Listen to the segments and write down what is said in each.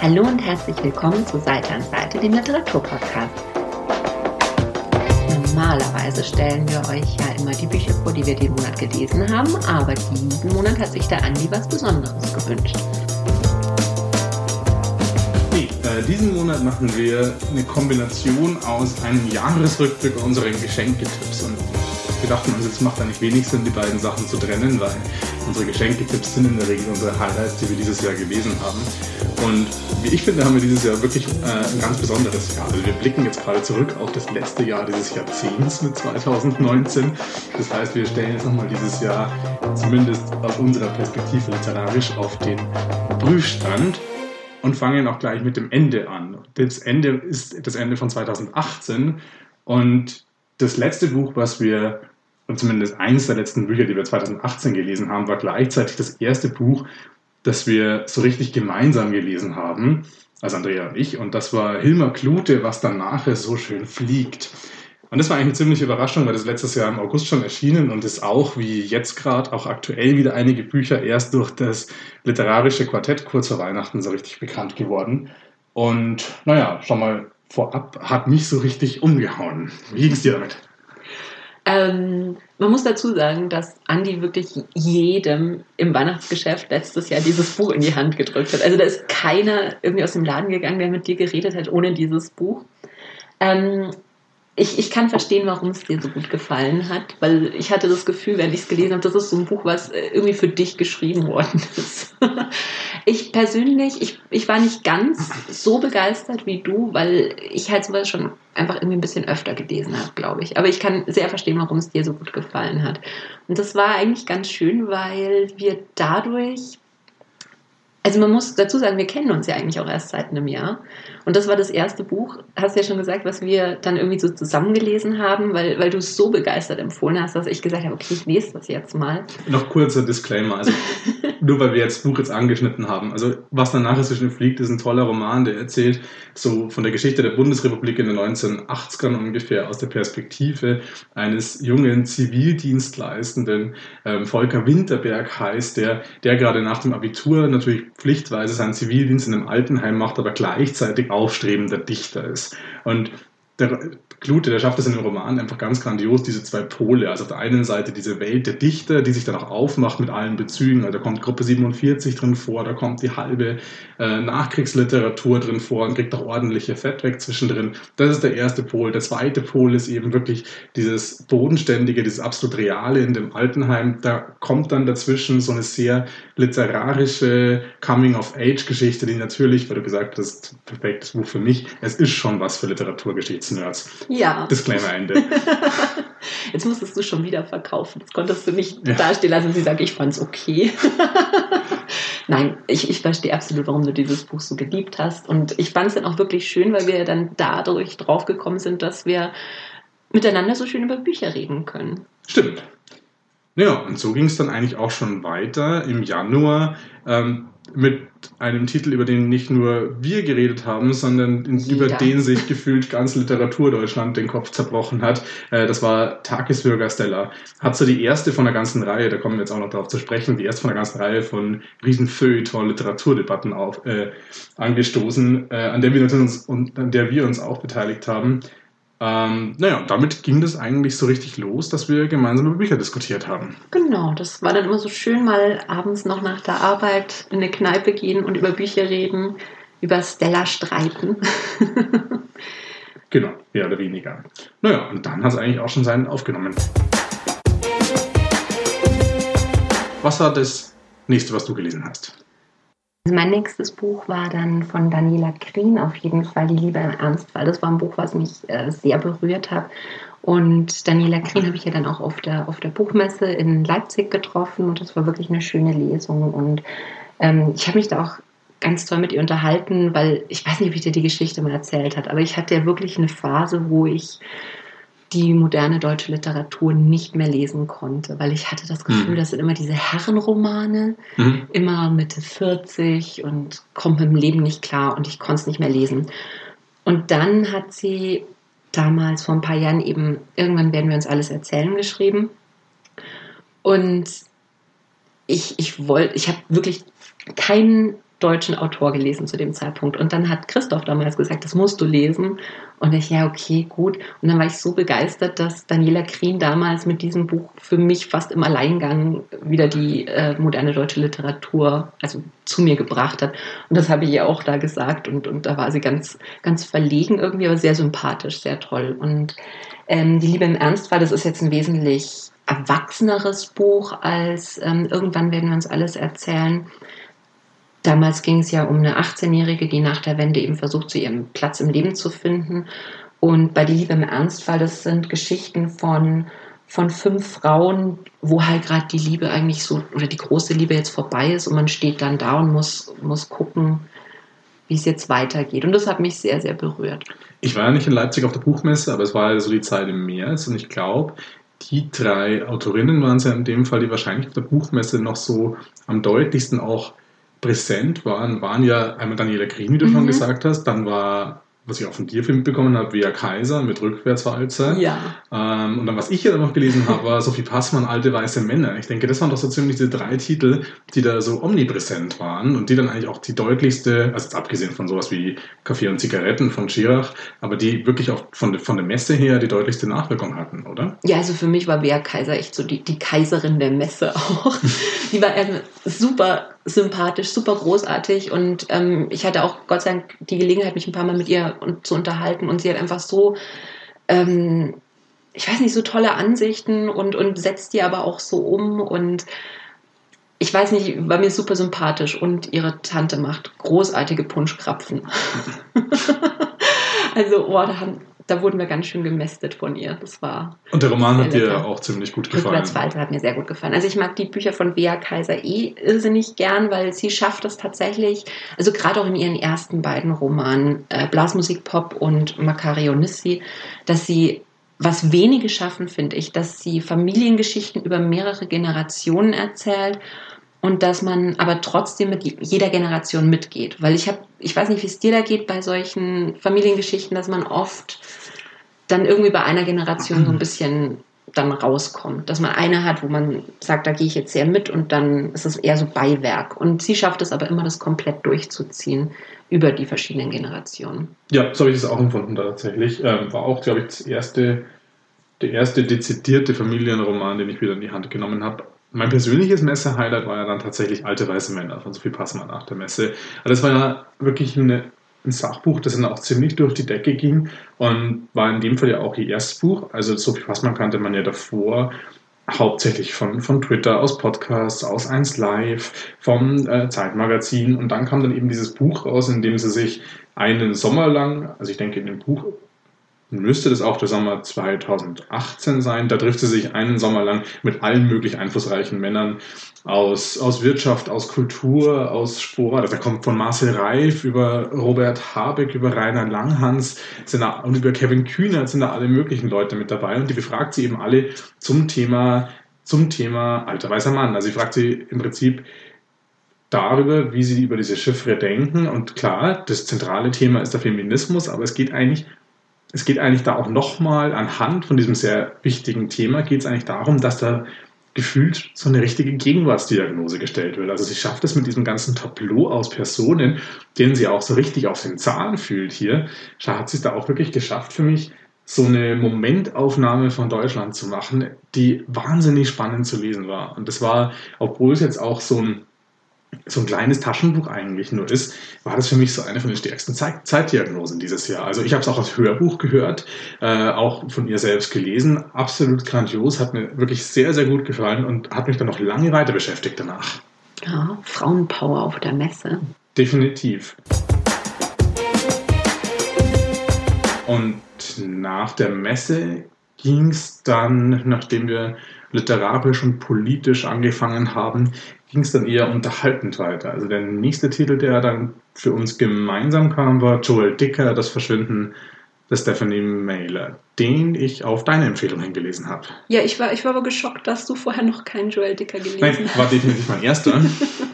Hallo und herzlich willkommen zu Seite an Seite, dem Literaturpodcast. Normalerweise stellen wir euch ja immer die Bücher vor, die wir den Monat gelesen haben, aber diesen Monat hat sich der Andi was Besonderes gewünscht. Nee, äh, diesen Monat machen wir eine Kombination aus einem Jahresrückblick unseren Geschenketipps und wir dachten uns, es macht eigentlich wenig Sinn, die beiden Sachen zu trennen, weil unsere Geschenketipps sind in der Regel unsere Highlights, die wir dieses Jahr gelesen haben. Und wie ich finde, haben wir dieses Jahr wirklich äh, ein ganz besonderes Jahr. Also wir blicken jetzt gerade zurück auf das letzte Jahr dieses Jahrzehnts mit 2019. Das heißt, wir stellen jetzt nochmal dieses Jahr zumindest aus unserer Perspektive literarisch auf den Prüfstand und fangen auch gleich mit dem Ende an. Das Ende ist das Ende von 2018 und das letzte Buch, was wir, und zumindest eines der letzten Bücher, die wir 2018 gelesen haben, war gleichzeitig das erste Buch, das wir so richtig gemeinsam gelesen haben, also Andrea und ich, und das war Hilmar Klute, was dann nachher so schön fliegt. Und das war eigentlich eine ziemliche Überraschung, weil das letztes Jahr im August schon erschienen und ist auch, wie jetzt gerade, auch aktuell wieder einige Bücher erst durch das literarische Quartett kurz vor Weihnachten so richtig bekannt geworden. Und naja, schon mal vorab hat mich so richtig umgehauen. Wie ging es dir damit? Ähm, man muss dazu sagen, dass Andi wirklich jedem im Weihnachtsgeschäft letztes Jahr dieses Buch in die Hand gedrückt hat. Also da ist keiner irgendwie aus dem Laden gegangen, der mit dir geredet hat ohne dieses Buch. Ähm, ich, ich kann verstehen, warum es dir so gut gefallen hat, weil ich hatte das Gefühl, wenn ich es gelesen habe, das ist so ein Buch, was äh, irgendwie für dich geschrieben worden ist. Ich persönlich, ich, ich war nicht ganz so begeistert wie du, weil ich halt sowas schon einfach irgendwie ein bisschen öfter gelesen habe, glaube ich. Aber ich kann sehr verstehen, warum es dir so gut gefallen hat. Und das war eigentlich ganz schön, weil wir dadurch also man muss dazu sagen, wir kennen uns ja eigentlich auch erst seit einem Jahr. Und das war das erste Buch, hast du ja schon gesagt, was wir dann irgendwie so zusammengelesen haben, weil, weil du es so begeistert empfohlen hast, dass ich gesagt habe, okay, ich lese das jetzt mal. Noch kurzer Disclaimer, also nur weil wir jetzt das Buch jetzt angeschnitten haben. Also was danach zwischen fliegt, ist ein toller Roman, der erzählt so von der Geschichte der Bundesrepublik in den 1980ern ungefähr aus der Perspektive eines jungen Zivildienstleistenden, ähm, Volker Winterberg heißt, der, der gerade nach dem Abitur natürlich pflichtweise seinen Zivildienst in einem Altenheim macht, aber gleichzeitig aufstrebender Dichter ist. Und der Klute, der schafft es in dem Roman einfach ganz grandios, diese zwei Pole. Also auf der einen Seite diese Welt der Dichter, die sich dann auch aufmacht mit allen Bezügen. Also da kommt Gruppe 47 drin vor, da kommt die halbe äh, Nachkriegsliteratur drin vor und kriegt auch ordentliche Fett weg zwischendrin. Das ist der erste Pol. Der zweite Pol ist eben wirklich dieses Bodenständige, dieses absolut Reale in dem Altenheim. Da kommt dann dazwischen so eine sehr literarische Coming-of-Age-Geschichte, die natürlich, weil du gesagt hast, perfektes Buch für mich, es ist schon was für Literaturgeschichtsnerds. Ja. Disclaimer Ende. Jetzt musstest du schon wieder verkaufen. Jetzt konntest du nicht ja. dastehen lassen sie sagt, ich fand's okay. Nein, ich, ich verstehe absolut, warum du dieses Buch so geliebt hast. Und ich fand es dann auch wirklich schön, weil wir dann dadurch draufgekommen sind, dass wir miteinander so schön über Bücher reden können. Stimmt. Ja, und so ging es dann eigentlich auch schon weiter im Januar. Ähm, mit einem Titel, über den nicht nur wir geredet haben, sondern Jeder. über den sich gefühlt ganz Literaturdeutschland den Kopf zerbrochen hat. Äh, das war Tagesbürger Stella. Hat so die erste von der ganzen Reihe, da kommen wir jetzt auch noch darauf zu sprechen, die erste von der ganzen Reihe von riesen Feuilleton Literaturdebatten auf, äh, angestoßen, äh, an der wir uns und an der wir uns auch beteiligt haben. Ähm, naja, damit ging das eigentlich so richtig los, dass wir gemeinsam über Bücher diskutiert haben. Genau, das war dann immer so schön, mal abends noch nach der Arbeit in eine Kneipe gehen und über Bücher reden, über Stella streiten. genau, mehr oder weniger. Naja, und dann hat es eigentlich auch schon seinen aufgenommen. Was war das nächste, was du gelesen hast? Mein nächstes Buch war dann von Daniela Krien auf jeden Fall Die Liebe im Ernstfall. Das war ein Buch, was mich äh, sehr berührt hat. Und Daniela Krien habe ich ja dann auch auf der, auf der Buchmesse in Leipzig getroffen und das war wirklich eine schöne Lesung. Und ähm, ich habe mich da auch ganz toll mit ihr unterhalten, weil ich weiß nicht, wie ich dir die Geschichte mal erzählt hat, aber ich hatte ja wirklich eine Phase, wo ich die moderne deutsche Literatur nicht mehr lesen konnte, weil ich hatte das Gefühl, mhm. das sind immer diese Herrenromane, mhm. immer Mitte 40 und kommt mit dem Leben nicht klar und ich konnte es nicht mehr lesen. Und dann hat sie damals vor ein paar Jahren eben, irgendwann werden wir uns alles erzählen geschrieben. Und ich, ich wollte, ich habe wirklich keinen deutschen Autor gelesen zu dem Zeitpunkt. Und dann hat Christoph damals gesagt, das musst du lesen. Und ich, ja, okay, gut. Und dann war ich so begeistert, dass Daniela Krien damals mit diesem Buch für mich fast im Alleingang wieder die äh, moderne deutsche Literatur also zu mir gebracht hat. Und das habe ich ihr auch da gesagt. Und, und da war sie ganz, ganz verlegen irgendwie, aber sehr sympathisch, sehr toll. Und ähm, die Liebe im Ernstfall, das ist jetzt ein wesentlich erwachseneres Buch als ähm, irgendwann werden wir uns alles erzählen. Damals ging es ja um eine 18-Jährige, die nach der Wende eben versucht, zu ihrem Platz im Leben zu finden. Und bei Die Liebe im Ernstfall, das sind Geschichten von, von fünf Frauen, wo halt gerade die Liebe eigentlich so, oder die große Liebe jetzt vorbei ist und man steht dann da und muss, muss gucken, wie es jetzt weitergeht. Und das hat mich sehr, sehr berührt. Ich war ja nicht in Leipzig auf der Buchmesse, aber es war ja so die Zeit im März und ich glaube, die drei Autorinnen waren es ja in dem Fall, die wahrscheinlich auf der Buchmesse noch so am deutlichsten auch präsent waren, waren ja einmal Daniela Green, wie du mhm. schon gesagt hast, dann war was ich auch von dir mitbekommen habe, Via Kaiser mit Rückwärtswalze. Ja. Ähm, und dann, was ich ja noch gelesen habe, war Sophie Passmann, Alte Weiße Männer. Ich denke, das waren doch so ziemlich diese drei Titel, die da so omnipräsent waren und die dann eigentlich auch die deutlichste, also jetzt abgesehen von sowas wie Kaffee und Zigaretten von Schirach, aber die wirklich auch von, von der Messe her die deutlichste Nachwirkung hatten, oder? Ja, also für mich war Via Kaiser echt so die, die Kaiserin der Messe auch. die war super sympathisch, super großartig. Und ähm, ich hatte auch Gott sei Dank die Gelegenheit, mich ein paar Mal mit ihr zu unterhalten. Und sie hat einfach so, ähm, ich weiß nicht, so tolle Ansichten und, und setzt die aber auch so um. Und ich weiß nicht, war mir super sympathisch. Und ihre Tante macht großartige Punschkrapfen. also, oh, da haben, da wurden wir ganz schön gemästet von ihr. Das war. Und der Roman hat dir auch ziemlich gut gefallen. Rückwärtswalter hat mir sehr gut gefallen. Also ich mag die Bücher von Bea Kaiser eh irrsinnig gern, weil sie schafft es tatsächlich, also gerade auch in ihren ersten beiden Romanen, äh, Blasmusik Pop und Macario Nissi, dass sie was wenige schaffen, finde ich, dass sie Familiengeschichten über mehrere Generationen erzählt und dass man aber trotzdem mit jeder Generation mitgeht. Weil ich habe, ich weiß nicht, wie es dir da geht bei solchen Familiengeschichten, dass man oft dann irgendwie bei einer Generation so ein bisschen dann rauskommt. Dass man eine hat, wo man sagt, da gehe ich jetzt sehr mit und dann ist es eher so Beiwerk. Und sie schafft es aber immer, das komplett durchzuziehen über die verschiedenen Generationen. Ja, so habe ich das auch empfunden tatsächlich. Ähm, war auch, glaube ich, das erste, der erste dezidierte Familienroman, den ich wieder in die Hand genommen habe mein persönliches Messe-Highlight war ja dann tatsächlich Alte Weiße Männer von Sophie Passmann nach der Messe. Also das war ja wirklich eine, ein Sachbuch, das dann auch ziemlich durch die Decke ging und war in dem Fall ja auch ihr erstes Buch. Also Sophie Passmann kannte man ja davor hauptsächlich von, von Twitter, aus Podcasts, aus 1 Live, vom äh, Zeitmagazin und dann kam dann eben dieses Buch raus, in dem sie sich einen Sommer lang, also ich denke in dem Buch müsste das auch der Sommer 2018 sein. Da trifft sie sich einen Sommer lang mit allen möglich einflussreichen Männern aus, aus Wirtschaft, aus Kultur, aus Sport. Also da kommt von Marcel Reif über Robert Habeck, über Rainer Langhans sind da, und über Kevin Kühnert sind da alle möglichen Leute mit dabei. Und die befragt sie eben alle zum Thema, zum Thema alter weißer Mann. Also sie fragt sie im Prinzip, darüber, wie sie über diese Chiffre denken. Und klar, das zentrale Thema ist der Feminismus, aber es geht eigentlich es geht eigentlich da auch nochmal anhand von diesem sehr wichtigen Thema, geht es eigentlich darum, dass da gefühlt so eine richtige Gegenwartsdiagnose gestellt wird. Also sie schafft es mit diesem ganzen Tableau aus Personen, denen sie auch so richtig auf den Zahn fühlt hier, hat sie es da auch wirklich geschafft für mich, so eine Momentaufnahme von Deutschland zu machen, die wahnsinnig spannend zu lesen war. Und das war, obwohl es jetzt auch so ein so ein kleines Taschenbuch eigentlich nur ist, war das für mich so eine von den stärksten Zeit Zeitdiagnosen dieses Jahr. Also ich habe es auch als Hörbuch gehört, äh, auch von ihr selbst gelesen. Absolut grandios, hat mir wirklich sehr, sehr gut gefallen und hat mich dann noch lange weiter beschäftigt danach. Ja, Frauenpower auf der Messe. Definitiv. Und nach der Messe ging es dann, nachdem wir literarisch und politisch angefangen haben, ging es dann eher unterhaltend weiter. Also der nächste Titel, der dann für uns gemeinsam kam, war Joel Dicker, Das Verschwinden der Stephanie Mailer, den ich auf deine Empfehlung hingelesen habe. Ja, ich war, ich war aber geschockt, dass du vorher noch keinen Joel Dicker gelesen Nein, hast. war definitiv mein erster.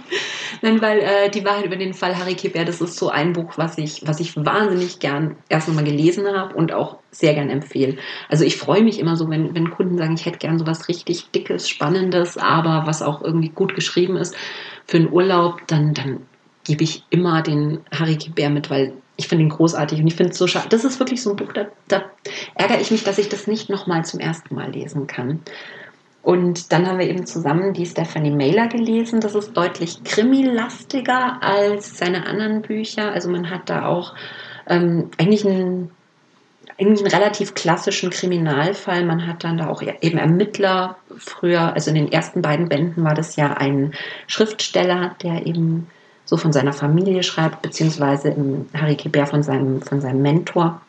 Nein, weil äh, die Wahrheit über den Fall Harry Kibert, das ist so ein Buch, was ich, was ich wahnsinnig gern erst nochmal gelesen habe und auch sehr gern empfehle. Also ich freue mich immer so, wenn, wenn Kunden sagen, ich hätte gern so was richtig Dickes, Spannendes, aber was auch irgendwie gut geschrieben ist für einen Urlaub, dann, dann gebe ich immer den Harry Kibär mit, weil ich finde ihn großartig und ich finde es so schade. Das ist wirklich so ein Buch, da, da ärgere ich mich, dass ich das nicht nochmal zum ersten Mal lesen kann. Und dann haben wir eben zusammen die Stephanie Mailer gelesen. Das ist deutlich krimilastiger als seine anderen Bücher. Also man hat da auch ähm, eigentlich einen, eigentlich einen relativ klassischen Kriminalfall. Man hat dann da auch eben Ermittler. Früher, also in den ersten beiden Bänden war das ja ein Schriftsteller, der eben so von seiner Familie schreibt, beziehungsweise im Harry Kibert von seinem, von seinem Mentor.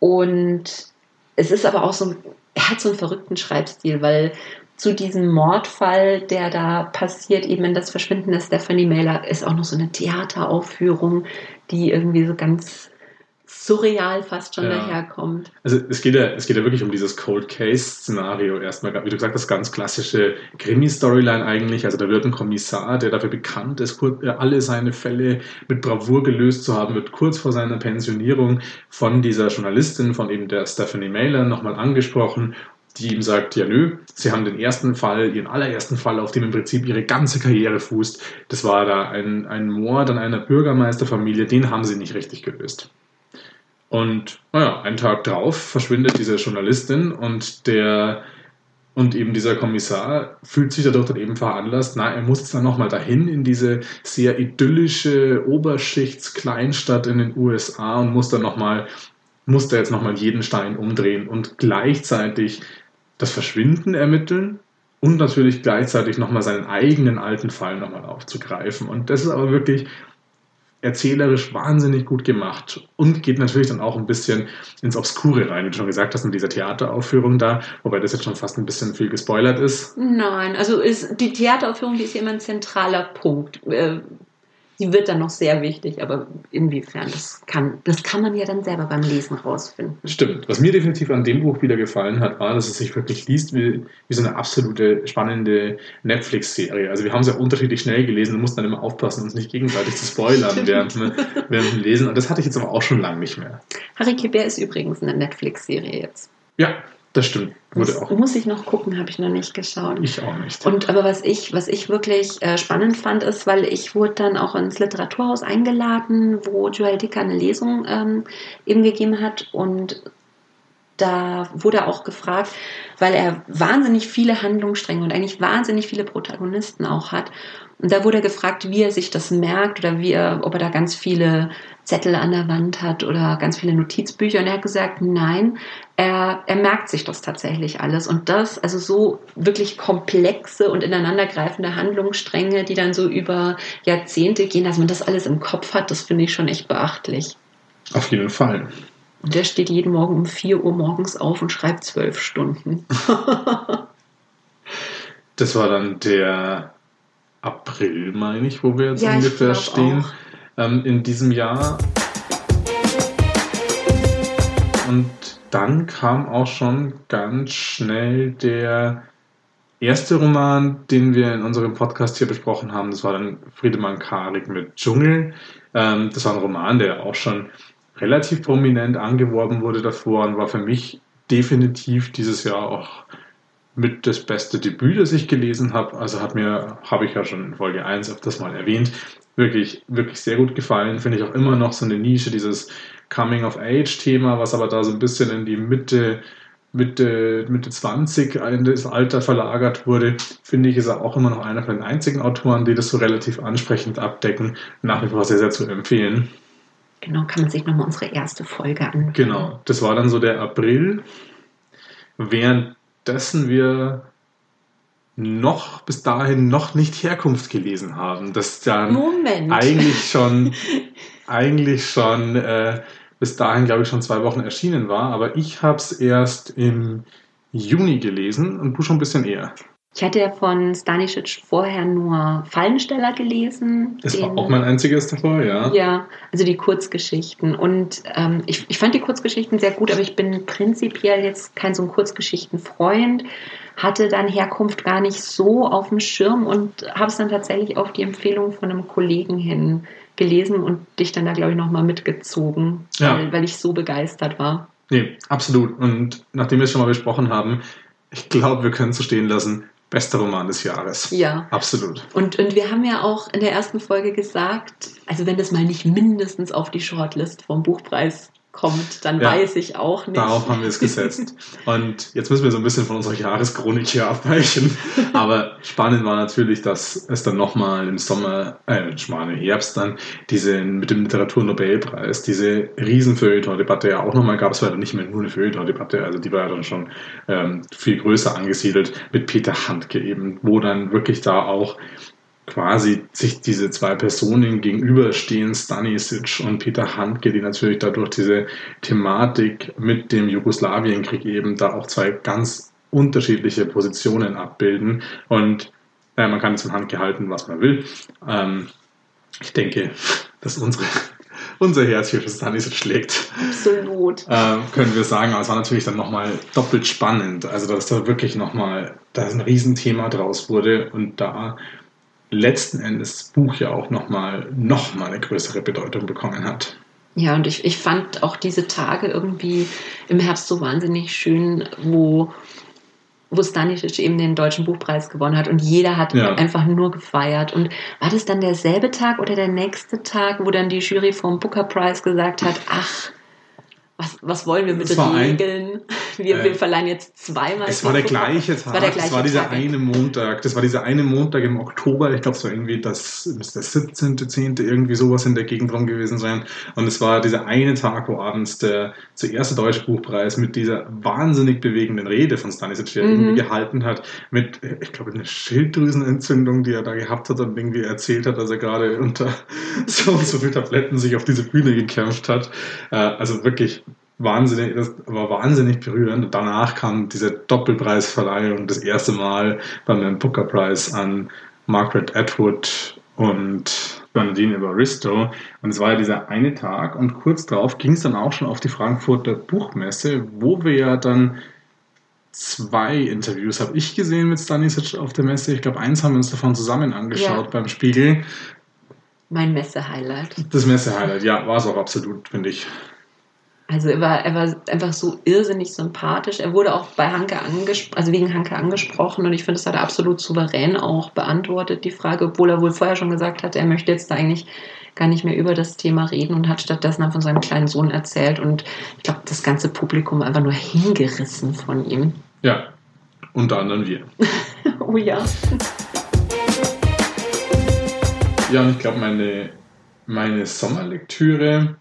Und es ist aber auch so, er hat so einen verrückten Schreibstil, weil zu diesem Mordfall, der da passiert, eben in das Verschwinden der Stephanie Mailer, ist auch noch so eine Theateraufführung, die irgendwie so ganz surreal fast schon ja. daherkommt. Also es geht, ja, es geht ja wirklich um dieses Cold Case-Szenario erstmal, wie du gesagt hast, ganz klassische Krimi-Storyline eigentlich. Also da wird ein Kommissar, der dafür bekannt ist, alle seine Fälle mit Bravour gelöst zu haben, wird kurz vor seiner Pensionierung von dieser Journalistin, von eben der Stephanie Mailer, nochmal angesprochen die ihm sagt, ja nö, sie haben den ersten Fall, ihren allerersten Fall, auf dem im Prinzip ihre ganze Karriere fußt. Das war da ein, ein Mord an einer Bürgermeisterfamilie, den haben sie nicht richtig gelöst. Und naja, einen Tag drauf verschwindet diese Journalistin und der und eben dieser Kommissar fühlt sich dadurch dann eben veranlasst, na, er muss dann nochmal dahin in diese sehr idyllische Oberschichts-Kleinstadt in den USA und muss dann nochmal, muss da jetzt nochmal jeden Stein umdrehen und gleichzeitig das Verschwinden ermitteln und natürlich gleichzeitig nochmal seinen eigenen alten Fall nochmal aufzugreifen. Und das ist aber wirklich erzählerisch wahnsinnig gut gemacht und geht natürlich dann auch ein bisschen ins Obskure rein, wie du schon gesagt hast, in dieser Theateraufführung da, wobei das jetzt schon fast ein bisschen viel gespoilert ist. Nein, also ist, die Theateraufführung, die ist immer ein zentraler Punkt. Die wird dann noch sehr wichtig, aber inwiefern, das kann, das kann man ja dann selber beim Lesen rausfinden. Stimmt. Was mir definitiv an dem Buch wieder gefallen hat, war, dass es sich wirklich liest wie, wie so eine absolute spannende Netflix-Serie. Also wir haben es ja unterschiedlich schnell gelesen und mussten dann immer aufpassen, uns nicht gegenseitig zu spoilern während, während dem Lesen. Und das hatte ich jetzt aber auch schon lange nicht mehr. Harry Kibert ist übrigens eine Netflix-Serie jetzt. Ja, das stimmt. Wurde das auch. Muss ich noch gucken, habe ich noch nicht geschaut. Ich auch nicht. Und aber was ich, was ich wirklich äh, spannend fand, ist, weil ich wurde dann auch ins Literaturhaus eingeladen, wo Joel Dicker eine Lesung ähm, eben gegeben hat und da wurde auch gefragt, weil er wahnsinnig viele Handlungsstränge und eigentlich wahnsinnig viele Protagonisten auch hat. Und da wurde gefragt, wie er sich das merkt oder wie er, ob er da ganz viele Zettel an der Wand hat oder ganz viele Notizbücher. Und er hat gesagt, nein, er, er merkt sich das tatsächlich alles. Und das, also so wirklich komplexe und ineinandergreifende Handlungsstränge, die dann so über Jahrzehnte gehen, dass man das alles im Kopf hat, das finde ich schon echt beachtlich. Auf jeden Fall. Und der steht jeden Morgen um 4 Uhr morgens auf und schreibt zwölf Stunden. das war dann der April, meine ich, wo wir jetzt ja, ungefähr stehen. Ähm, in diesem Jahr. Und dann kam auch schon ganz schnell der erste Roman, den wir in unserem Podcast hier besprochen haben. Das war dann Friedemann Karik mit Dschungel. Ähm, das war ein Roman, der auch schon relativ prominent angeworben wurde davor und war für mich definitiv dieses Jahr auch mit das beste Debüt, das ich gelesen habe. Also hat mir, habe ich ja schon in Folge 1 öfters mal erwähnt, wirklich, wirklich sehr gut gefallen. Finde ich auch immer noch so eine Nische, dieses Coming-of-Age-Thema, was aber da so ein bisschen in die Mitte, Mitte, Mitte 20 in das Alter verlagert wurde, finde ich, ist er auch immer noch einer von den einzigen Autoren, die das so relativ ansprechend abdecken. Nach wie vor sehr, sehr zu empfehlen. Genau, kann man sich nochmal unsere erste Folge anschauen. Genau, das war dann so der April. Während dessen wir noch bis dahin noch nicht Herkunft gelesen haben. Das dann Moment. eigentlich schon, eigentlich schon äh, bis dahin, glaube ich, schon zwei Wochen erschienen war. Aber ich habe es erst im Juni gelesen und du schon ein bisschen eher. Ich hatte ja von Stanisic vorher nur Fallensteller gelesen. Das den, war auch mein einziges davor, ja. Ja, also die Kurzgeschichten. Und ähm, ich, ich fand die Kurzgeschichten sehr gut, aber ich bin prinzipiell jetzt kein so ein Kurzgeschichtenfreund. Hatte dann Herkunft gar nicht so auf dem Schirm und habe es dann tatsächlich auf die Empfehlung von einem Kollegen hin gelesen und dich dann da, glaube ich, nochmal mitgezogen, ja. weil, weil ich so begeistert war. Nee, absolut. Und nachdem wir es schon mal besprochen haben, ich glaube, wir können es so stehen lassen bester Roman des Jahres. Ja. Absolut. Und, und wir haben ja auch in der ersten Folge gesagt, also wenn das mal nicht mindestens auf die Shortlist vom Buchpreis kommt, dann ja, weiß ich auch nicht. Darauf haben wir es gesetzt. Und jetzt müssen wir so ein bisschen von unserer Jahreschronik hier abweichen. Aber spannend war natürlich, dass es dann nochmal im Sommer, äh, im Herbst dann, diese mit dem Literaturnobelpreis, diese Riesenfeuilleton-Debatte ja auch nochmal gab. Es war dann nicht mehr nur eine Feuilleton-Debatte, also die war ja dann schon ähm, viel größer angesiedelt mit Peter Handke eben, wo dann wirklich da auch quasi sich diese zwei Personen gegenüberstehen, Stanisic und Peter Handke, die natürlich dadurch diese Thematik mit dem Jugoslawienkrieg eben da auch zwei ganz unterschiedliche Positionen abbilden. Und äh, man kann jetzt von Handke halten, was man will. Ähm, ich denke, dass unsere unser Herz hier für Stanisic schlägt. Absolut. Äh, können wir sagen. Aber es war natürlich dann nochmal doppelt spannend. Also, dass da wirklich nochmal, da ein Riesenthema draus wurde und da letzten Endes das Buch ja auch nochmal noch mal eine größere Bedeutung bekommen hat. Ja, und ich, ich fand auch diese Tage irgendwie im Herbst so wahnsinnig schön, wo, wo Stanisic eben den Deutschen Buchpreis gewonnen hat und jeder hat ja. einfach nur gefeiert. Und war das dann derselbe Tag oder der nächste Tag, wo dann die Jury vom Booker Prize gesagt hat, ach, was, was wollen wir mit Regeln? Ein, wir, äh, wir verleihen jetzt zweimal. Es war der gleiche Tag. War der gleiche es war dieser Tag. eine Montag. Das war dieser eine Montag im Oktober. Ich glaube, es war irgendwie das, müsste der 17., 10. irgendwie sowas in der Gegend rum gewesen sein. Und es war dieser eine Tag, wo abends der zuerst Deutsche Buchpreis mit dieser wahnsinnig bewegenden Rede von Stanisic, die er mhm. irgendwie gehalten hat, mit, ich glaube, einer Schilddrüsenentzündung, die er da gehabt hat und irgendwie erzählt hat, dass er gerade unter so und so viel Tabletten sich auf diese Bühne gekämpft hat. Äh, also wirklich wahnsinnig, das war wahnsinnig berührend. Und danach kam diese Doppelpreisverleihung das erste Mal beim Booker Prize an Margaret Atwood und Bernadine Evaristo. Und es war ja dieser eine Tag und kurz darauf ging es dann auch schon auf die Frankfurter Buchmesse, wo wir ja dann zwei Interviews habe ich gesehen mit Stanisic auf der Messe. Ich glaube, eins haben wir uns davon zusammen angeschaut ja. beim Spiegel. Mein Messe-Highlight. Das Messe-Highlight, ja, war es auch absolut, finde ich. Also er war, er war einfach so irrsinnig sympathisch. Er wurde auch bei Hanke angesprochen, also wegen Hanke angesprochen und ich finde, das hat er absolut souverän auch beantwortet, die Frage, obwohl er wohl vorher schon gesagt hat, er möchte jetzt da eigentlich gar nicht mehr über das Thema reden und hat stattdessen von seinem kleinen Sohn erzählt und ich glaube, das ganze Publikum einfach nur hingerissen von ihm. Ja, unter anderem wir. oh ja. Ja, und ich glaube, meine, meine Sommerlektüre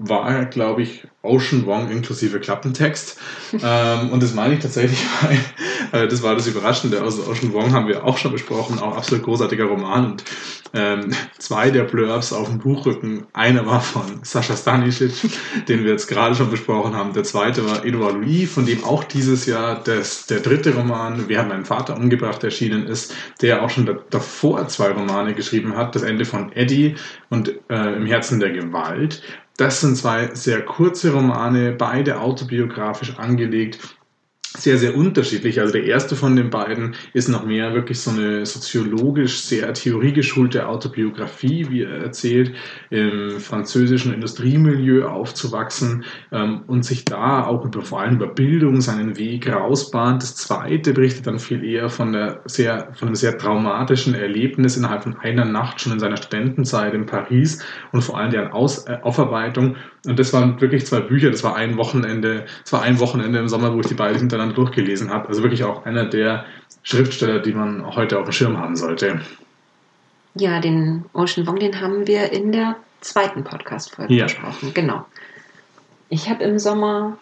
war, glaube ich, Ocean Wong inklusive Klappentext. ähm, und das meine ich tatsächlich, weil äh, das war das Überraschende. Also Ocean Wong haben wir auch schon besprochen, auch absolut großartiger Roman. Und ähm, zwei der Blurbs auf dem Buchrücken, einer war von Sascha Stanisic, den wir jetzt gerade schon besprochen haben. Der zweite war Edouard Louis, von dem auch dieses Jahr das, der dritte Roman, Wir haben meinen Vater umgebracht, erschienen ist, der auch schon da, davor zwei Romane geschrieben hat. Das Ende von Eddie und äh, Im Herzen der Gewalt. Das sind zwei sehr kurze Romane, beide autobiografisch angelegt sehr, sehr unterschiedlich. Also der erste von den beiden ist noch mehr wirklich so eine soziologisch sehr theoriegeschulte Autobiografie, wie er erzählt, im französischen Industriemilieu aufzuwachsen ähm, und sich da auch über, vor allem über Bildung seinen Weg rausbahnt. Das zweite berichtet dann viel eher von, der sehr, von einem sehr traumatischen Erlebnis innerhalb von einer Nacht schon in seiner Studentenzeit in Paris und vor allem deren Aus, äh, Aufarbeitung. Und das waren wirklich zwei Bücher, das war ein Wochenende, das war ein Wochenende im Sommer, wo ich die beiden hintereinander durchgelesen habe. Also wirklich auch einer der Schriftsteller, die man heute auf dem Schirm haben sollte. Ja, den Ocean Wong, den haben wir in der zweiten Podcast-Folge ja. besprochen. Genau. Ich habe im Sommer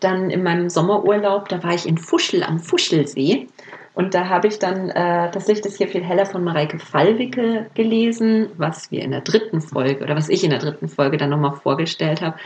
dann in meinem Sommerurlaub, da war ich in Fuschel am Fuschelsee und da habe ich dann äh, Das Licht ist hier viel heller von Mareike Fallwicke gelesen, was wir in der dritten Folge oder was ich in der dritten Folge dann nochmal vorgestellt habe.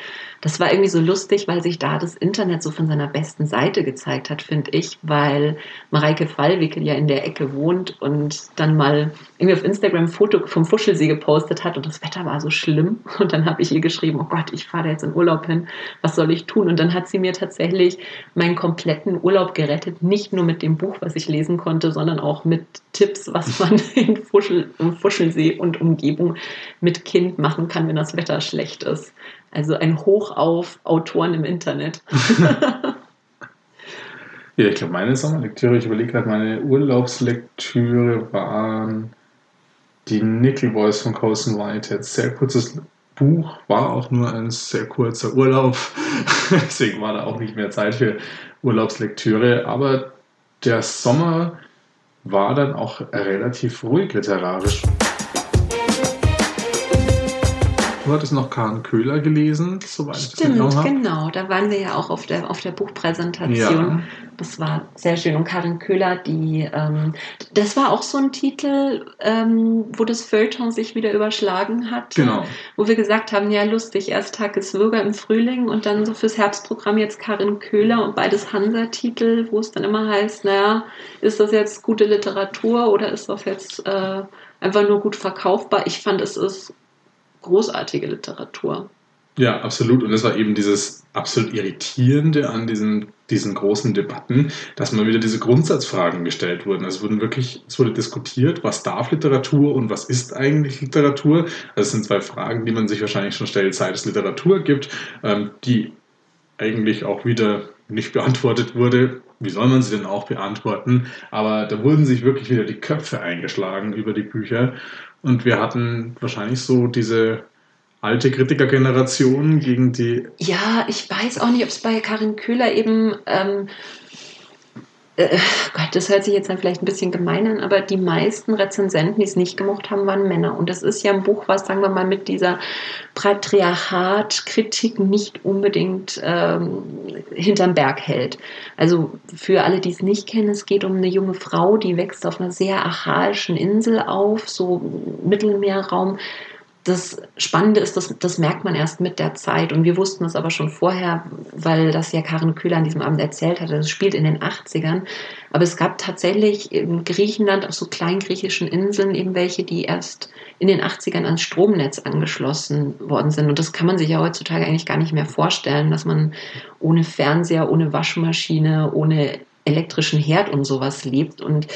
Das war irgendwie so lustig, weil sich da das Internet so von seiner besten Seite gezeigt hat, finde ich, weil Mareike Fallwickel ja in der Ecke wohnt und dann mal irgendwie auf Instagram ein Foto vom Fuschelsee gepostet hat und das Wetter war so schlimm. Und dann habe ich ihr geschrieben, oh Gott, ich fahre da jetzt in Urlaub hin, was soll ich tun? Und dann hat sie mir tatsächlich meinen kompletten Urlaub gerettet, nicht nur mit dem Buch, was ich lesen konnte, sondern auch mit Tipps, was man in Fuschel, im Fuschelsee und Umgebung mit Kind machen kann, wenn das Wetter schlecht ist. Also ein Hoch auf Autoren im Internet. Ja, ich glaube, meine Sommerlektüre, ich überlege gerade, meine Urlaubslektüre waren die Nickel Boys von Colson Whitehead. Sehr kurzes Buch, war auch nur ein sehr kurzer Urlaub. Deswegen war da auch nicht mehr Zeit für Urlaubslektüre. Aber der Sommer war dann auch relativ ruhig literarisch. Du hattest noch Karen Köhler gelesen, soweit Stimmt, ich das genau. Da waren wir ja auch auf der, auf der Buchpräsentation. Ja. Das war sehr schön. Und Karin Köhler, die, ähm, das war auch so ein Titel, ähm, wo das Feuilleton sich wieder überschlagen hat. Genau. Wo wir gesagt haben, ja lustig, erst Tag ist Würger im Frühling und dann so fürs Herbstprogramm jetzt Karin Köhler und beides Hansa-Titel, wo es dann immer heißt, naja, ist das jetzt gute Literatur oder ist das jetzt äh, einfach nur gut verkaufbar? Ich fand, es ist großartige Literatur. Ja, absolut. Und es war eben dieses absolut Irritierende an diesen, diesen großen Debatten, dass mal wieder diese Grundsatzfragen gestellt wurden. Es wurden wirklich, es wurde diskutiert, was darf Literatur und was ist eigentlich Literatur? Also es sind zwei Fragen, die man sich wahrscheinlich schon stellt, seit es Literatur gibt, ähm, die eigentlich auch wieder nicht beantwortet wurde. Wie soll man sie denn auch beantworten? Aber da wurden sich wirklich wieder die Köpfe eingeschlagen über die Bücher. Und wir hatten wahrscheinlich so diese alte Kritikergeneration gegen die. Ja, ich weiß auch nicht, ob es bei Karin Köhler eben ähm, äh, Gott, das hört sich jetzt dann vielleicht ein bisschen gemein an, aber die meisten Rezensenten, die es nicht gemocht haben, waren Männer. Und das ist ja ein Buch, was, sagen wir mal, mit dieser Patriarchat-Kritik nicht unbedingt ähm, hinterm Berg hält. Also für alle, die es nicht kennen, es geht um eine junge Frau, die wächst auf einer sehr archaischen Insel auf, so Mittelmeerraum das Spannende ist, dass, das merkt man erst mit der Zeit. Und wir wussten es aber schon vorher, weil das ja Karin Köhler an diesem Abend erzählt hatte. Das spielt in den 80ern. Aber es gab tatsächlich in Griechenland auf so kleingriechischen Inseln eben welche, die erst in den 80ern ans Stromnetz angeschlossen worden sind. Und das kann man sich ja heutzutage eigentlich gar nicht mehr vorstellen, dass man ohne Fernseher, ohne Waschmaschine, ohne elektrischen Herd und sowas lebt. Und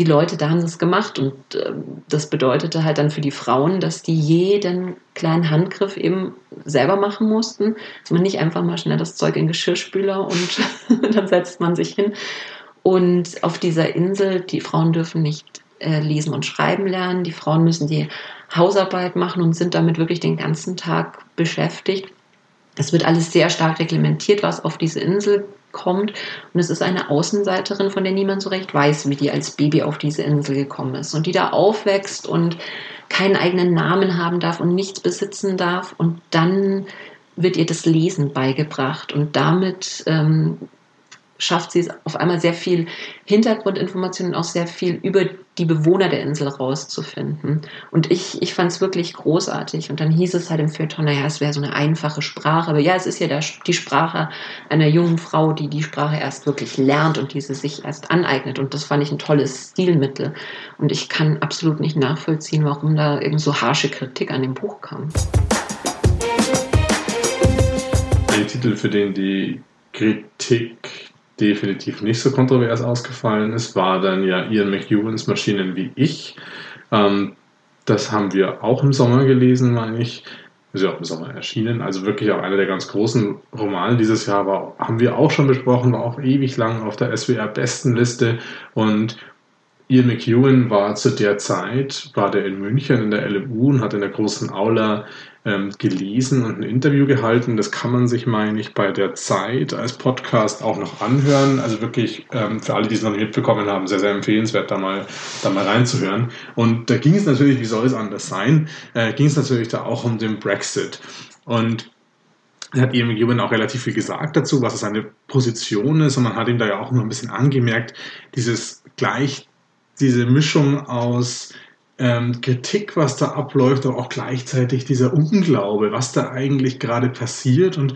die Leute da haben das gemacht und äh, das bedeutete halt dann für die Frauen, dass die jeden kleinen Handgriff eben selber machen mussten, dass man nicht einfach mal schnell das Zeug in Geschirrspüler und dann setzt man sich hin. Und auf dieser Insel, die Frauen dürfen nicht äh, lesen und schreiben lernen, die Frauen müssen die Hausarbeit machen und sind damit wirklich den ganzen Tag beschäftigt. Es wird alles sehr stark reglementiert, was auf diese Insel kommt. Und es ist eine Außenseiterin, von der niemand so recht weiß, wie die als Baby auf diese Insel gekommen ist. Und die da aufwächst und keinen eigenen Namen haben darf und nichts besitzen darf. Und dann wird ihr das Lesen beigebracht. Und damit ähm, schafft sie es auf einmal sehr viel Hintergrundinformationen, auch sehr viel über die Bewohner der Insel rauszufinden. Und ich, ich fand es wirklich großartig. Und dann hieß es halt im Feuilleton, naja, es wäre so eine einfache Sprache. Aber ja, es ist ja der, die Sprache einer jungen Frau, die die Sprache erst wirklich lernt und diese sich erst aneignet. Und das fand ich ein tolles Stilmittel. Und ich kann absolut nicht nachvollziehen, warum da eben so harsche Kritik an dem Buch kam. Ein Titel, für den die Kritik definitiv nicht so kontrovers ausgefallen ist, war dann ja Ian McEwans Maschinen wie ich. Ähm, das haben wir auch im Sommer gelesen, meine ich. Ist ja auch im Sommer erschienen. Also wirklich auch einer der ganz großen Romane dieses Jahr war, haben wir auch schon besprochen, war auch ewig lang auf der SWR-Bestenliste und Ian McEwan war zu der Zeit, war der in München in der LMU und hat in der großen Aula ähm, gelesen und ein Interview gehalten. Das kann man sich, meine ich, bei der Zeit als Podcast auch noch anhören. Also wirklich ähm, für alle, die es noch nicht mitbekommen haben, sehr, sehr empfehlenswert, da mal, da mal reinzuhören. Und da ging es natürlich, wie soll es anders sein, äh, ging es natürlich da auch um den Brexit. Und er hat Ian McEwan auch relativ viel gesagt dazu, was seine Position ist. Und man hat ihm da ja auch noch ein bisschen angemerkt, dieses gleich diese Mischung aus ähm, Kritik, was da abläuft, aber auch gleichzeitig dieser Unglaube, was da eigentlich gerade passiert und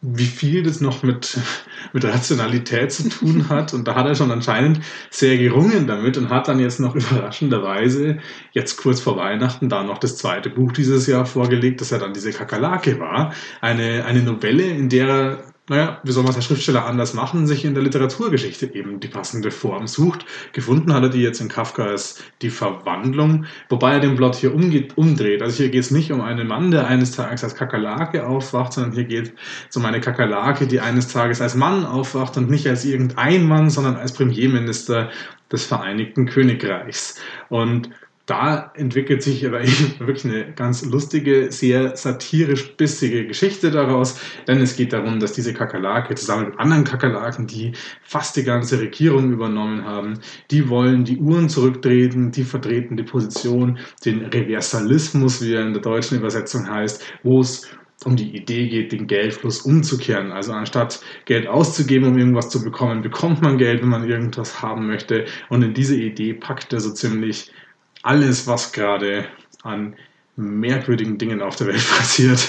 wie viel das noch mit, mit Rationalität zu tun hat. Und da hat er schon anscheinend sehr gerungen damit und hat dann jetzt noch überraschenderweise jetzt kurz vor Weihnachten da noch das zweite Buch dieses Jahr vorgelegt, das ja dann diese Kakerlake war. Eine, eine Novelle, in der er naja, wie soll man es als Schriftsteller anders machen, sich in der Literaturgeschichte eben die passende Form sucht. Gefunden hat er die jetzt in Kafkas Die Verwandlung, wobei er den Plot hier umgeht, umdreht. Also hier geht es nicht um einen Mann, der eines Tages als Kakerlake aufwacht, sondern hier geht es um eine Kakerlake, die eines Tages als Mann aufwacht und nicht als irgendein Mann, sondern als Premierminister des Vereinigten Königreichs. Und da entwickelt sich aber wirklich eine ganz lustige, sehr satirisch bissige Geschichte daraus, denn es geht darum, dass diese Kakerlake zusammen mit anderen Kakerlaken, die fast die ganze Regierung übernommen haben, die wollen die Uhren zurücktreten, die vertreten die Position, den Reversalismus, wie er in der deutschen Übersetzung heißt, wo es um die Idee geht, den Geldfluss umzukehren. Also anstatt Geld auszugeben, um irgendwas zu bekommen, bekommt man Geld, wenn man irgendwas haben möchte. Und in diese Idee packt er so ziemlich alles, was gerade an merkwürdigen Dingen auf der Welt passiert,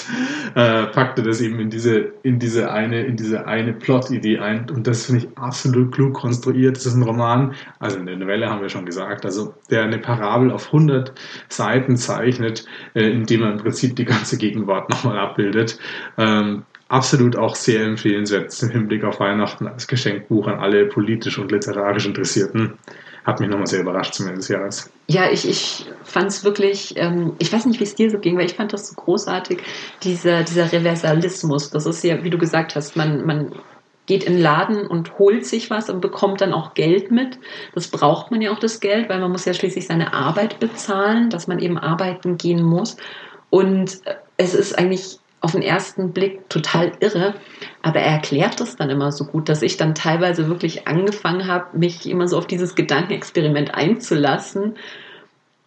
äh, packte das eben in diese, in diese eine, in diese eine Plot-Idee ein. Und das finde ich absolut klug konstruiert. Das ist ein Roman, also eine Novelle haben wir schon gesagt, also der eine Parabel auf 100 Seiten zeichnet, äh, indem er im Prinzip die ganze Gegenwart nochmal abbildet. Ähm, absolut auch sehr empfehlenswert im Hinblick auf Weihnachten als Geschenkbuch an alle politisch und literarisch Interessierten hat mich nochmal sehr überrascht zum Ende des Jahres. Ja, ich, ich fand es wirklich, ähm, ich weiß nicht, wie es dir so ging, weil ich fand das so großartig, dieser, dieser Reversalismus. Das ist ja, wie du gesagt hast, man, man geht in den Laden und holt sich was und bekommt dann auch Geld mit. Das braucht man ja auch das Geld, weil man muss ja schließlich seine Arbeit bezahlen, dass man eben arbeiten gehen muss. Und es ist eigentlich auf den ersten Blick total irre, aber er erklärt das dann immer so gut, dass ich dann teilweise wirklich angefangen habe, mich immer so auf dieses Gedankenexperiment einzulassen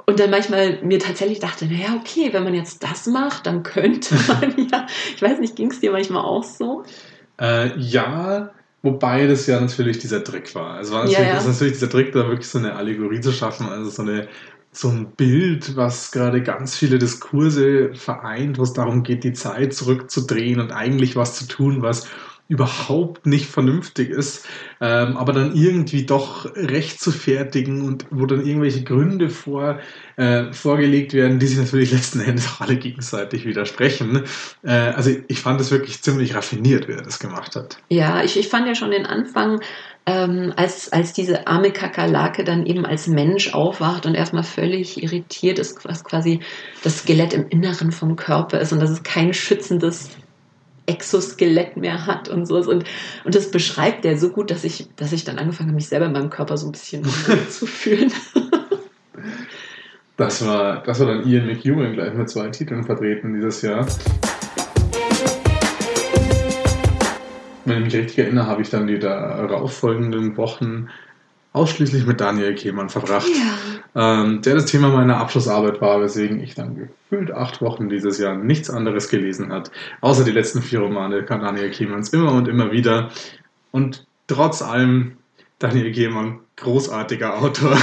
und dann manchmal mir tatsächlich dachte, naja, okay, wenn man jetzt das macht, dann könnte man ja, ich weiß nicht, ging es dir manchmal auch so? Äh, ja, wobei das ja natürlich dieser Trick war. Also war natürlich, ja, ja. Das ist natürlich dieser Trick, da wirklich so eine Allegorie zu schaffen, also so eine so ein Bild, was gerade ganz viele Diskurse vereint, wo es darum geht, die Zeit zurückzudrehen und eigentlich was zu tun, was überhaupt nicht vernünftig ist, ähm, aber dann irgendwie doch recht zu fertigen und wo dann irgendwelche Gründe vor, äh, vorgelegt werden, die sich natürlich letzten Endes auch alle gegenseitig widersprechen. Äh, also ich fand es wirklich ziemlich raffiniert, wie er das gemacht hat. Ja, ich, ich fand ja schon den Anfang ähm, als, als diese arme Kakerlake dann eben als Mensch aufwacht und erstmal völlig irritiert ist, was quasi das Skelett im Inneren vom Körper ist und dass es kein schützendes Exoskelett mehr hat und so. Und, und das beschreibt er so gut, dass ich, dass ich dann angefangen habe, mich selber in meinem Körper so ein bisschen zu fühlen. Das war, das war dann Ian McEwan gleich mit zwei Titeln vertreten dieses Jahr. Wenn ich mich richtig erinnere, habe ich dann die darauffolgenden Wochen ausschließlich mit Daniel Kehmann verbracht, ja. ähm, der das Thema meiner Abschlussarbeit war, weswegen ich dann gefühlt acht Wochen dieses Jahr nichts anderes gelesen hat, außer die letzten vier Romane Daniel Kehmanns immer und immer wieder. Und trotz allem Daniel Kehmann, großartiger Autor,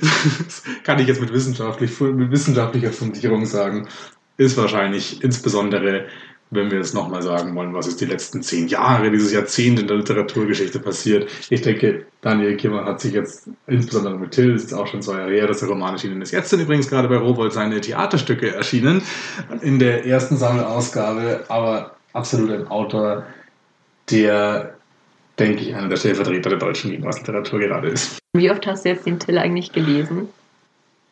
das kann ich jetzt mit, wissenschaftlich, mit wissenschaftlicher Fundierung sagen, ist wahrscheinlich insbesondere wenn wir es nochmal sagen wollen, was ist die letzten zehn Jahre, dieses Jahrzehnt in der Literaturgeschichte passiert. Ich denke, Daniel Kimmer hat sich jetzt, insbesondere mit Till, ist auch schon zwei Jahre her, dass der Roman erschienen ist. Jetzt sind übrigens gerade bei Rowold seine Theaterstücke erschienen, in der ersten Sammelausgabe, aber absolut ein Autor, der, denke ich, einer der Stellvertreter der deutschen Gegenwartsliteratur gerade ist. Wie oft hast du jetzt den Till eigentlich gelesen?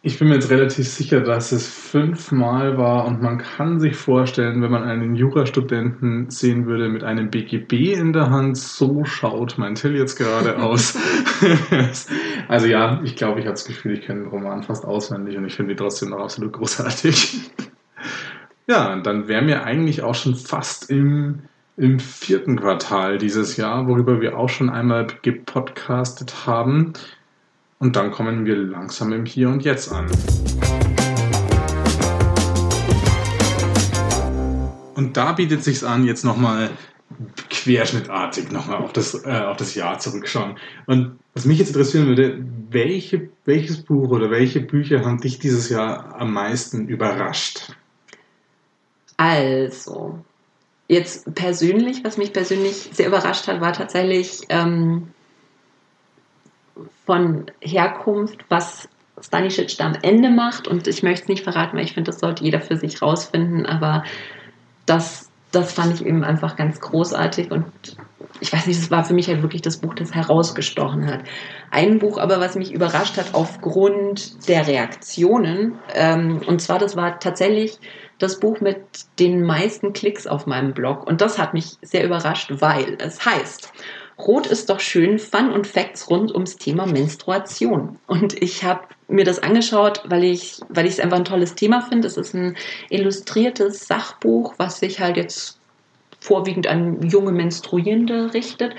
Ich bin mir jetzt relativ sicher, dass es fünfmal war und man kann sich vorstellen, wenn man einen Jurastudenten sehen würde mit einem BGB in der Hand, so schaut mein Till jetzt gerade aus. also ja, ich glaube, ich habe das Gefühl, ich kenne den Roman fast auswendig und ich finde ihn trotzdem noch absolut großartig. ja, und dann wären wir eigentlich auch schon fast im, im vierten Quartal dieses Jahr, worüber wir auch schon einmal gepodcastet haben. Und dann kommen wir langsam im Hier und Jetzt an. Und da bietet es sich an, jetzt nochmal querschnittartig nochmal auf das, äh, auf das Jahr zurückschauen. Und was mich jetzt interessieren würde, welche, welches Buch oder welche Bücher haben dich dieses Jahr am meisten überrascht? Also, jetzt persönlich, was mich persönlich sehr überrascht hat, war tatsächlich ähm, von Herkunft, was Stanisic da am Ende macht. Und ich möchte es nicht verraten, weil ich finde, das sollte jeder für sich rausfinden. Aber dass das fand ich eben einfach ganz großartig und ich weiß nicht, das war für mich halt wirklich das Buch, das herausgestochen hat. Ein Buch aber, was mich überrascht hat aufgrund der Reaktionen, ähm, und zwar das war tatsächlich das Buch mit den meisten Klicks auf meinem Blog und das hat mich sehr überrascht, weil es heißt, Rot ist doch schön, Fun und Facts rund ums Thema Menstruation. Und ich habe mir das angeschaut, weil ich weil es einfach ein tolles Thema finde. Es ist ein illustriertes Sachbuch, was sich halt jetzt vorwiegend an junge Menstruierende richtet.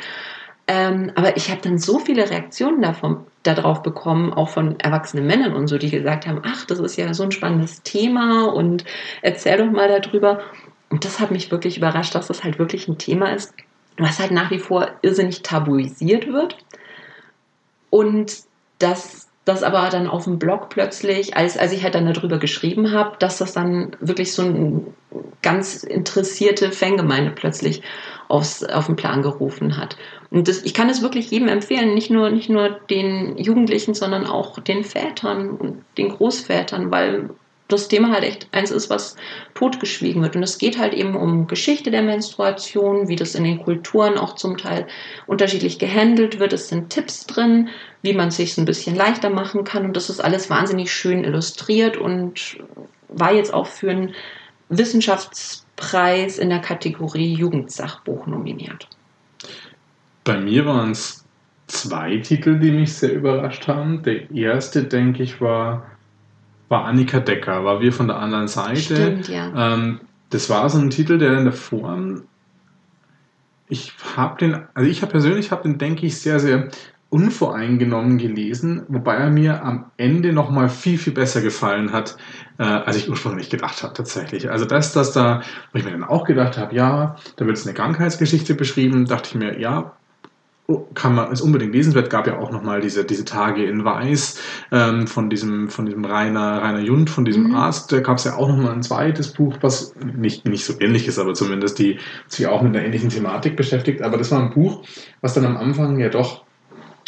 Ähm, aber ich habe dann so viele Reaktionen davon, darauf bekommen, auch von erwachsenen Männern und so, die gesagt haben, ach, das ist ja so ein spannendes Thema und erzähl doch mal darüber. Und das hat mich wirklich überrascht, dass das halt wirklich ein Thema ist, was halt nach wie vor irrsinnig tabuisiert wird. Und dass das aber dann auf dem Blog plötzlich, als, als ich halt dann darüber geschrieben habe, dass das dann wirklich so eine ganz interessierte Fangemeinde plötzlich aufs, auf den Plan gerufen hat. Und das, ich kann es wirklich jedem empfehlen, nicht nur, nicht nur den Jugendlichen, sondern auch den Vätern und den Großvätern, weil das Thema halt echt eins ist, was totgeschwiegen wird. Und es geht halt eben um Geschichte der Menstruation, wie das in den Kulturen auch zum Teil unterschiedlich gehandelt wird. Es sind Tipps drin, wie man es sich ein bisschen leichter machen kann. Und das ist alles wahnsinnig schön illustriert und war jetzt auch für einen Wissenschaftspreis in der Kategorie Jugendsachbuch nominiert. Bei mir waren es zwei Titel, die mich sehr überrascht haben. Der erste, denke ich, war war Annika Decker, war wir von der anderen Seite. Stimmt, ja. Ähm, das war so ein Titel, der in der Form, ich habe den, also ich habe persönlich habe den, denke ich, sehr, sehr unvoreingenommen gelesen, wobei er mir am Ende nochmal viel, viel besser gefallen hat, äh, als ich ursprünglich gedacht habe tatsächlich. Also das, das da, wo ich mir dann auch gedacht habe, ja, da wird es eine Krankheitsgeschichte beschrieben, dachte ich mir, ja, kann man, ist unbedingt lesenswert, gab ja auch nochmal diese, diese Tage in Weiß ähm, von diesem, von diesem Rainer, Rainer Jund, von diesem mhm. Arzt, da gab es ja auch nochmal ein zweites Buch, was nicht, nicht so ähnlich ist, aber zumindest die sich auch mit einer ähnlichen Thematik beschäftigt. Aber das war ein Buch, was dann am Anfang ja doch,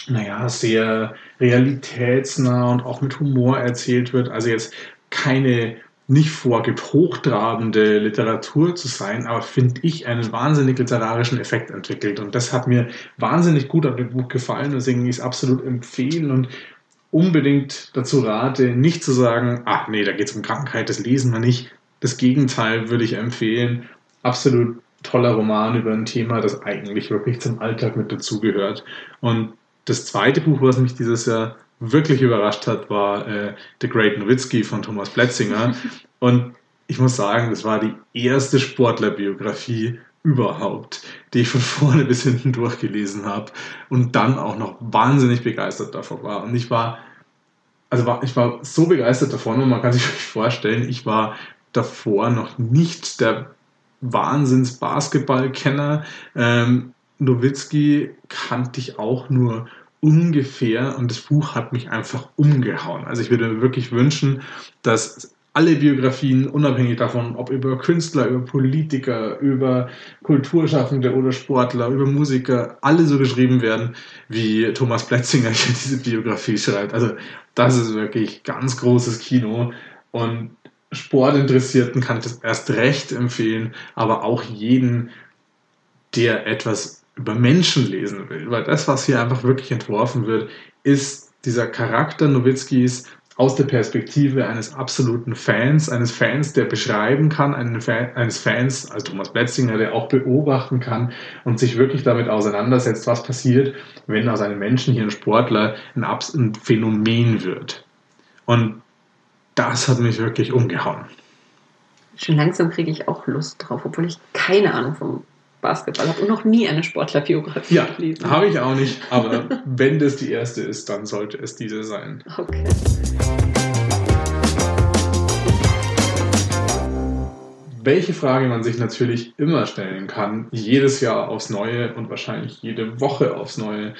naja, sehr realitätsnah und auch mit Humor erzählt wird. Also jetzt keine nicht vorgibt, hochtrabende Literatur zu sein, aber finde ich einen wahnsinnig literarischen Effekt entwickelt. Und das hat mir wahnsinnig gut an dem Buch gefallen, deswegen ich es absolut empfehlen und unbedingt dazu rate, nicht zu sagen, ach nee, da geht es um Krankheit, das lesen wir nicht. Das Gegenteil würde ich empfehlen. Absolut toller Roman über ein Thema, das eigentlich wirklich zum Alltag mit dazugehört. Und das zweite Buch, was mich dieses Jahr wirklich überrascht hat, war äh, The Great Nowitzki von Thomas Pletzinger. Und ich muss sagen, das war die erste Sportlerbiografie überhaupt, die ich von vorne bis hinten durchgelesen habe und dann auch noch wahnsinnig begeistert davon war. Und ich war, also war, ich war so begeistert davon und man kann sich vorstellen, ich war davor noch nicht der Wahnsinns-Basketball-Kenner. Ähm, Nowitzki kannte ich auch nur ungefähr und das Buch hat mich einfach umgehauen. Also ich würde mir wirklich wünschen, dass alle Biografien, unabhängig davon, ob über Künstler, über Politiker, über Kulturschaffende oder Sportler, über Musiker, alle so geschrieben werden, wie Thomas Pletzinger hier diese Biografie schreibt. Also das ist wirklich ganz großes Kino und Sportinteressierten kann ich das erst recht empfehlen, aber auch jeden, der etwas über Menschen lesen will, weil das, was hier einfach wirklich entworfen wird, ist dieser Charakter Nowitzkis aus der Perspektive eines absoluten Fans, eines Fans, der beschreiben kann, eines Fans, als Thomas Betzinger, der auch beobachten kann und sich wirklich damit auseinandersetzt, was passiert, wenn aus einem Menschen hier ein Sportler ein, ein Phänomen wird. Und das hat mich wirklich umgehauen. Schon langsam kriege ich auch Lust drauf, obwohl ich keine Ahnung vom Basketball habe und noch nie eine Sportlerbiografie ja, gelesen. Ja, habe ich auch nicht. Aber wenn das die erste ist, dann sollte es diese sein. Okay. Welche Frage man sich natürlich immer stellen kann, jedes Jahr aufs Neue und wahrscheinlich jede Woche aufs Neue,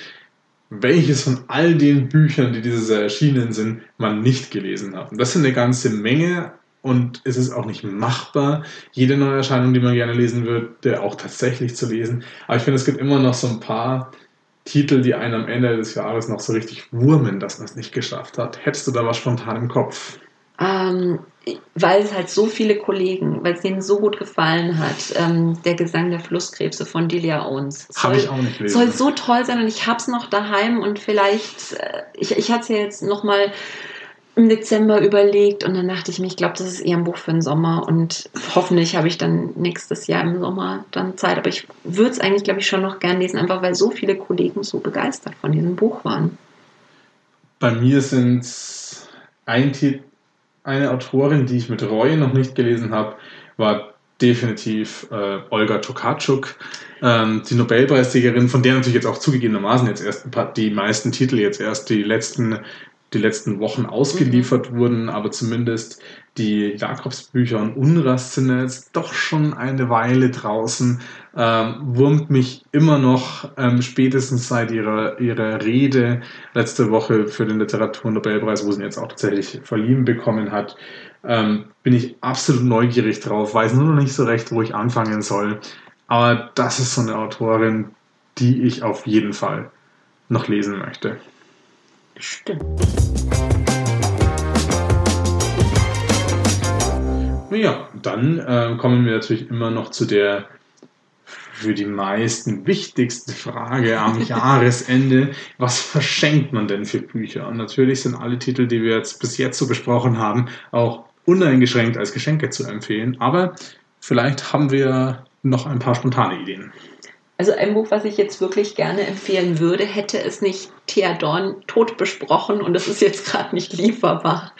welches von all den Büchern, die dieses Jahr erschienen sind, man nicht gelesen hat. Und das sind eine ganze Menge, und es ist auch nicht machbar, jede neue Erscheinung, die man gerne lesen würde, auch tatsächlich zu lesen. Aber ich finde, es gibt immer noch so ein paar Titel, die einen am Ende des Jahres noch so richtig wurmen, dass man es nicht geschafft hat. Hättest du da was spontan im Kopf? Ähm, weil es halt so viele Kollegen, weil es denen so gut gefallen hat, ähm, der Gesang der Flusskrebse von Delia Owens. Habe ich auch nicht gelesen. Soll so toll sein und ich hab's noch daheim und vielleicht, äh, ich, ich hatte es ja jetzt nochmal im Dezember überlegt und dann dachte ich mir, ich glaube, das ist eher ein Buch für den Sommer und hoffentlich habe ich dann nächstes Jahr im Sommer dann Zeit. Aber ich würde es eigentlich, glaube ich, schon noch gern lesen, einfach weil so viele Kollegen so begeistert von diesem Buch waren. Bei mir sind ein eine Autorin, die ich mit Reue noch nicht gelesen habe, war definitiv äh, Olga Tokarczuk, ähm, die Nobelpreisträgerin, von der natürlich jetzt auch zugegebenermaßen jetzt erst die meisten Titel jetzt erst die letzten die letzten Wochen ausgeliefert mhm. wurden, aber zumindest die Jakobsbücher und Unrast sind jetzt doch schon eine Weile draußen, ähm, wurmt mich immer noch ähm, spätestens seit ihrer, ihrer Rede letzte Woche für den Literaturnobelpreis, wo sie ihn jetzt auch tatsächlich verliehen bekommen hat, ähm, bin ich absolut neugierig drauf, weiß nur noch nicht so recht, wo ich anfangen soll. Aber das ist so eine Autorin, die ich auf jeden Fall noch lesen möchte. Stimmt. Ja, dann äh, kommen wir natürlich immer noch zu der für die meisten wichtigste Frage am Jahresende. Was verschenkt man denn für Bücher? Und natürlich sind alle Titel, die wir jetzt bis jetzt so besprochen haben, auch uneingeschränkt als Geschenke zu empfehlen. Aber vielleicht haben wir noch ein paar spontane Ideen. Also ein Buch, was ich jetzt wirklich gerne empfehlen würde, hätte es nicht Thea Dorn tot besprochen und es ist jetzt gerade nicht lieferbar,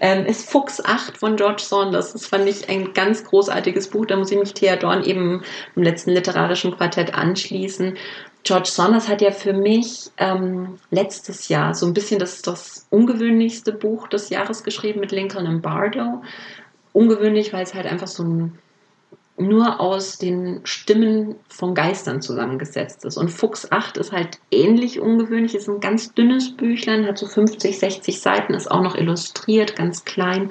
ähm, ist Fuchs 8 von George Saunders. Das fand ich ein ganz großartiges Buch. Da muss ich mich Thea Dorn eben im letzten literarischen Quartett anschließen. George Saunders hat ja für mich ähm, letztes Jahr so ein bisschen das, das ungewöhnlichste Buch des Jahres geschrieben mit Lincoln und Bardo. Ungewöhnlich, weil es halt einfach so ein nur aus den Stimmen von Geistern zusammengesetzt ist. Und Fuchs 8 ist halt ähnlich ungewöhnlich, ist ein ganz dünnes Büchlein, hat so 50, 60 Seiten, ist auch noch illustriert, ganz klein.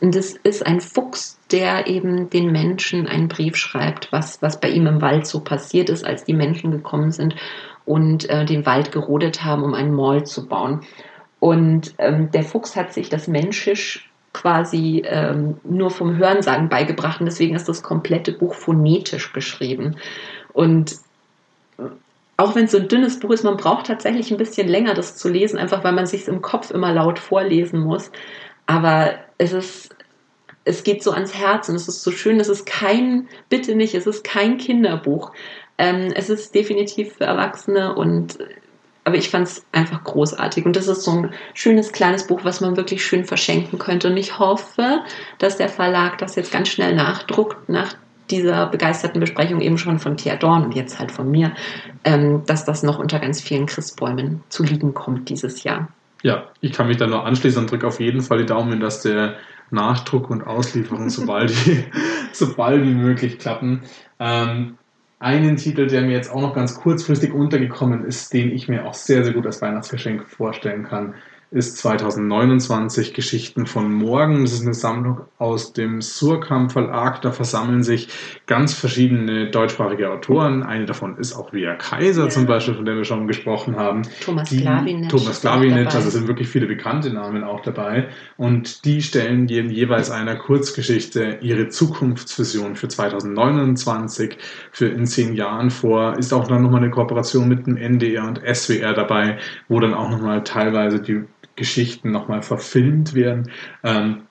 Und es ist ein Fuchs, der eben den Menschen einen Brief schreibt, was, was bei ihm im Wald so passiert ist, als die Menschen gekommen sind und äh, den Wald gerodet haben, um einen Mall zu bauen. Und ähm, der Fuchs hat sich das Menschisch quasi ähm, nur vom Hörensagen beigebracht und deswegen ist das komplette Buch phonetisch geschrieben. Und auch wenn es so ein dünnes Buch ist, man braucht tatsächlich ein bisschen länger, das zu lesen, einfach weil man sich im Kopf immer laut vorlesen muss. Aber es ist, es geht so ans Herz und es ist so schön. Es ist kein, bitte nicht, es ist kein Kinderbuch. Ähm, es ist definitiv für Erwachsene und aber ich fand es einfach großartig. Und das ist so ein schönes kleines Buch, was man wirklich schön verschenken könnte. Und ich hoffe, dass der Verlag das jetzt ganz schnell nachdruckt, nach dieser begeisterten Besprechung eben schon von Thea Dorn und jetzt halt von mir, ähm, dass das noch unter ganz vielen Christbäumen zu liegen kommt dieses Jahr. Ja, ich kann mich da nur anschließen und drücke auf jeden Fall die Daumen, dass der Nachdruck und Auslieferung sobald, wie, sobald wie möglich klappen. Ähm, einen Titel, der mir jetzt auch noch ganz kurzfristig untergekommen ist, den ich mir auch sehr, sehr gut als Weihnachtsgeschenk vorstellen kann, ist 2029 Geschichten von morgen. Das ist eine Sammlung aus dem Surkamp Verlag. Da versammeln sich ganz verschiedene deutschsprachige Autoren. Eine davon ist auch Via Kaiser ja. zum Beispiel, von der wir schon gesprochen haben. Thomas Klawinetsch. Thomas Klawinetsch, also sind wirklich viele bekannte Namen auch dabei. Und die stellen je, jeweils einer Kurzgeschichte ihre Zukunftsvision für 2029, für in zehn Jahren vor. Ist auch dann nochmal eine Kooperation mit dem NDR und SWR dabei, wo dann auch nochmal teilweise die Geschichten nochmal verfilmt werden. Ähm,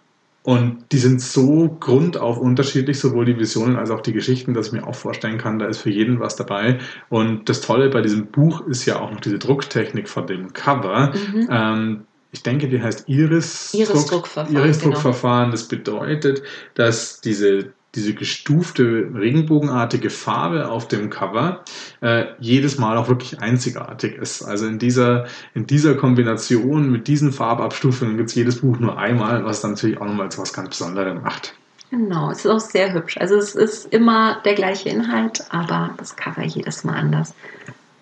und die sind so grundauf unterschiedlich, sowohl die Visionen als auch die Geschichten, dass ich mir auch vorstellen kann, da ist für jeden was dabei. Und das Tolle bei diesem Buch ist ja auch noch diese Drucktechnik von dem Cover. Mhm. Ähm, ich denke, die heißt Iris, Iris-Druckverfahren. Iris-Druckverfahren. Genau. Das bedeutet, dass diese diese gestufte regenbogenartige Farbe auf dem Cover äh, jedes Mal auch wirklich einzigartig ist. Also in dieser, in dieser Kombination mit diesen Farbabstufungen gibt es jedes Buch nur einmal, was dann natürlich auch nochmal zu was ganz Besonderem macht. Genau, es ist auch sehr hübsch. Also es ist immer der gleiche Inhalt, aber das Cover jedes Mal anders.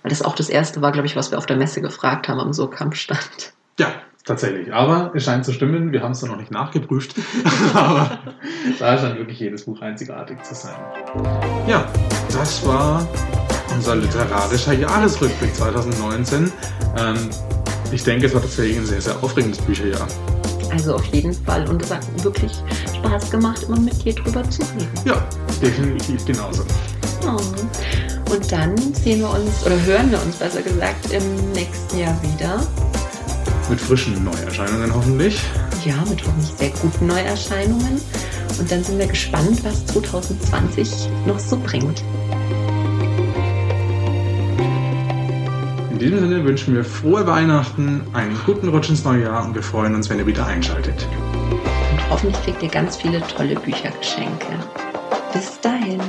Weil das auch das erste war, glaube ich, was wir auf der Messe gefragt haben am So-Kampfstand. Ja, Tatsächlich. Aber es scheint zu stimmen. Wir haben es dann noch nicht nachgeprüft. Aber da scheint wirklich jedes Buch einzigartig zu sein. Ja, das war unser literarischer Jahresrückblick 2019. Ähm, ich denke, es war tatsächlich ein sehr, sehr aufregendes Bücherjahr. Also auf jeden Fall. Und es hat wirklich Spaß gemacht, immer mit dir drüber zu reden. Ja, definitiv genauso. Oh. Und dann sehen wir uns, oder hören wir uns besser gesagt, im nächsten Jahr wieder. Mit frischen Neuerscheinungen hoffentlich. Ja, mit hoffentlich sehr guten Neuerscheinungen. Und dann sind wir gespannt, was 2020 noch so bringt. In diesem Sinne wünschen wir frohe Weihnachten, einen guten Rutsch ins neue Jahr und wir freuen uns, wenn ihr wieder einschaltet. Und hoffentlich kriegt ihr ganz viele tolle Büchergeschenke. Bis dahin.